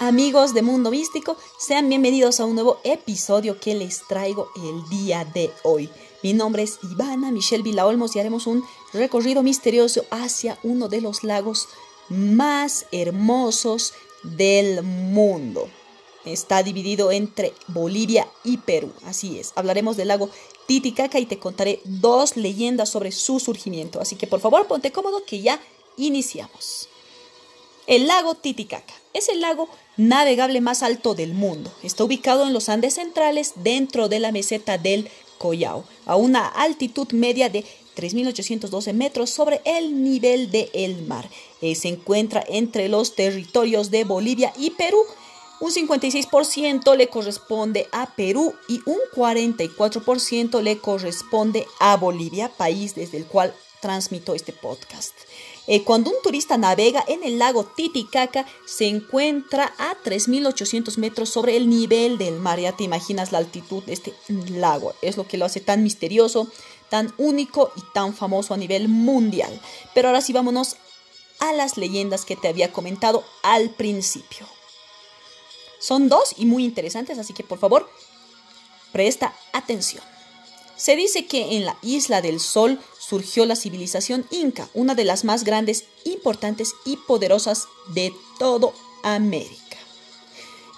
Amigos de Mundo Místico, sean bienvenidos a un nuevo episodio que les traigo el día de hoy. Mi nombre es Ivana Michelle Vilaolmos y haremos un recorrido misterioso hacia uno de los lagos más hermosos del mundo. Está dividido entre Bolivia y Perú, así es. Hablaremos del lago Titicaca y te contaré dos leyendas sobre su surgimiento. Así que por favor ponte cómodo que ya iniciamos. El lago Titicaca es el lago navegable más alto del mundo. Está ubicado en los Andes centrales dentro de la meseta del Collao, a una altitud media de 3.812 metros sobre el nivel del mar. Eh, se encuentra entre los territorios de Bolivia y Perú. Un 56% le corresponde a Perú y un 44% le corresponde a Bolivia, país desde el cual transmito este podcast. Eh, cuando un turista navega en el lago Titicaca, se encuentra a 3.800 metros sobre el nivel del mar. Ya te imaginas la altitud de este lago. Es lo que lo hace tan misterioso, tan único y tan famoso a nivel mundial. Pero ahora sí vámonos a las leyendas que te había comentado al principio. Son dos y muy interesantes, así que por favor, presta atención. Se dice que en la isla del Sol surgió la civilización inca, una de las más grandes, importantes y poderosas de todo América.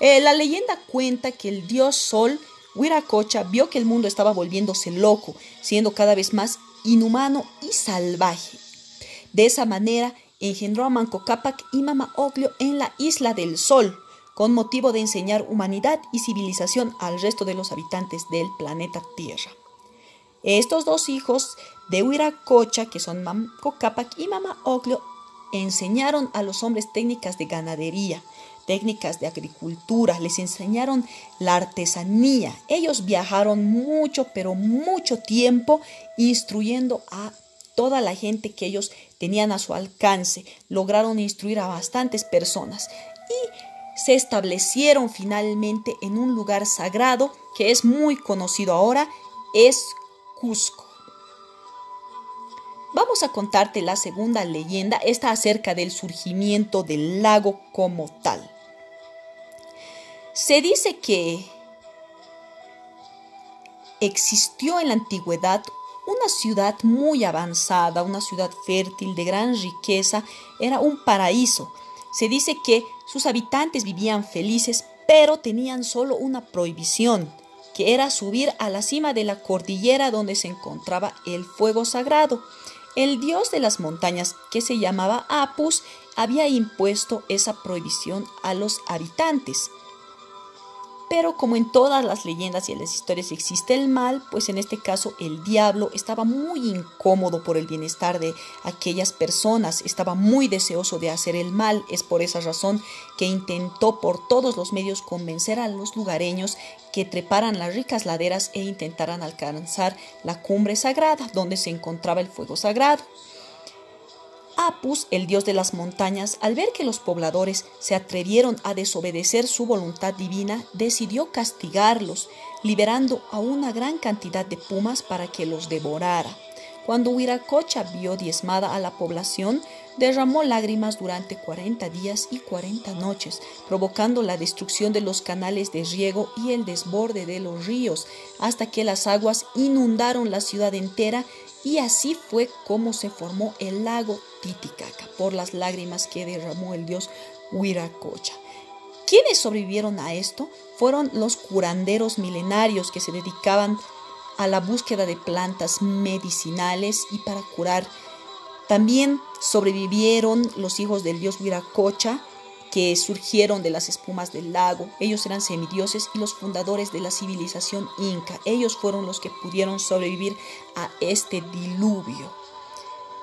Eh, la leyenda cuenta que el dios Sol, Huiracocha, vio que el mundo estaba volviéndose loco, siendo cada vez más inhumano y salvaje. De esa manera engendró a Manco Cápac y Mama Oglio en la isla del Sol, con motivo de enseñar humanidad y civilización al resto de los habitantes del planeta Tierra. Estos dos hijos de Huiracocha, que son Mamco Capac y Mama Oglio, enseñaron a los hombres técnicas de ganadería, técnicas de agricultura, les enseñaron la artesanía. Ellos viajaron mucho, pero mucho tiempo instruyendo a toda la gente que ellos tenían a su alcance. Lograron instruir a bastantes personas y se establecieron finalmente en un lugar sagrado que es muy conocido ahora, es Cusco. Vamos a contarte la segunda leyenda, esta acerca del surgimiento del lago como tal. Se dice que existió en la antigüedad una ciudad muy avanzada, una ciudad fértil, de gran riqueza, era un paraíso. Se dice que sus habitantes vivían felices, pero tenían solo una prohibición que era subir a la cima de la cordillera donde se encontraba el fuego sagrado. El dios de las montañas, que se llamaba Apus, había impuesto esa prohibición a los habitantes. Pero como en todas las leyendas y en las historias existe el mal, pues en este caso el diablo estaba muy incómodo por el bienestar de aquellas personas, estaba muy deseoso de hacer el mal. Es por esa razón que intentó por todos los medios convencer a los lugareños que treparan las ricas laderas e intentaran alcanzar la cumbre sagrada donde se encontraba el fuego sagrado. Apus, el dios de las montañas, al ver que los pobladores se atrevieron a desobedecer su voluntad divina, decidió castigarlos, liberando a una gran cantidad de pumas para que los devorara. Cuando Huiracocha vio diezmada a la población, derramó lágrimas durante 40 días y 40 noches, provocando la destrucción de los canales de riego y el desborde de los ríos, hasta que las aguas inundaron la ciudad entera y así fue como se formó el lago Titicaca, por las lágrimas que derramó el dios Huiracocha. ¿Quiénes sobrevivieron a esto? Fueron los curanderos milenarios que se dedicaban a la búsqueda de plantas medicinales y para curar. También sobrevivieron los hijos del dios Huiracocha, que surgieron de las espumas del lago. Ellos eran semidioses y los fundadores de la civilización inca. Ellos fueron los que pudieron sobrevivir a este diluvio.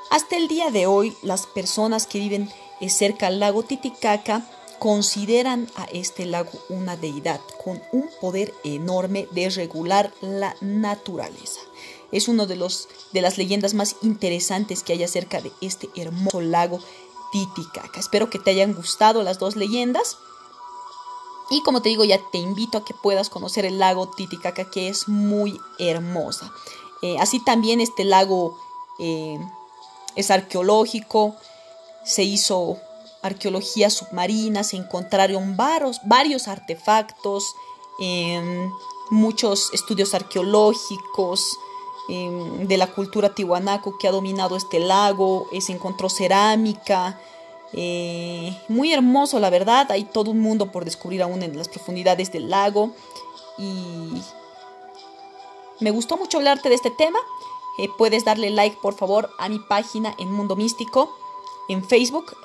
Hasta el día de hoy, las personas que viven cerca al lago Titicaca consideran a este lago una deidad con un poder enorme de regular la naturaleza. Es uno de los de las leyendas más interesantes que hay acerca de este hermoso lago Titicaca. Espero que te hayan gustado las dos leyendas. Y como te digo, ya te invito a que puedas conocer el lago Titicaca, que es muy hermosa. Eh, así también este lago eh, es arqueológico, se hizo arqueología submarina, se encontraron varios, varios artefactos, em, muchos estudios arqueológicos em, de la cultura tihuanaco que ha dominado este lago, se encontró cerámica, eh, muy hermoso la verdad, hay todo un mundo por descubrir aún en las profundidades del lago y me gustó mucho hablarte de este tema. Eh, puedes darle like por favor a mi página en Mundo Místico en Facebook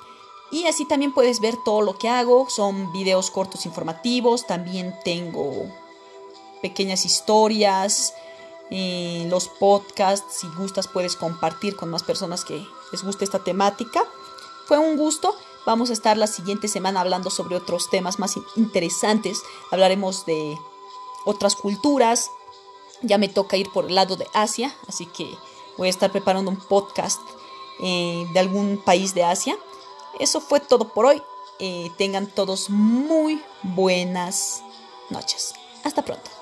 y así también puedes ver todo lo que hago. Son videos cortos informativos. También tengo pequeñas historias. Eh, los podcasts. Si gustas puedes compartir con más personas que les guste esta temática. Fue un gusto. Vamos a estar la siguiente semana hablando sobre otros temas más interesantes. Hablaremos de otras culturas. Ya me toca ir por el lado de Asia. Así que voy a estar preparando un podcast eh, de algún país de Asia. Eso fue todo por hoy. Eh, tengan todos muy buenas noches. Hasta pronto.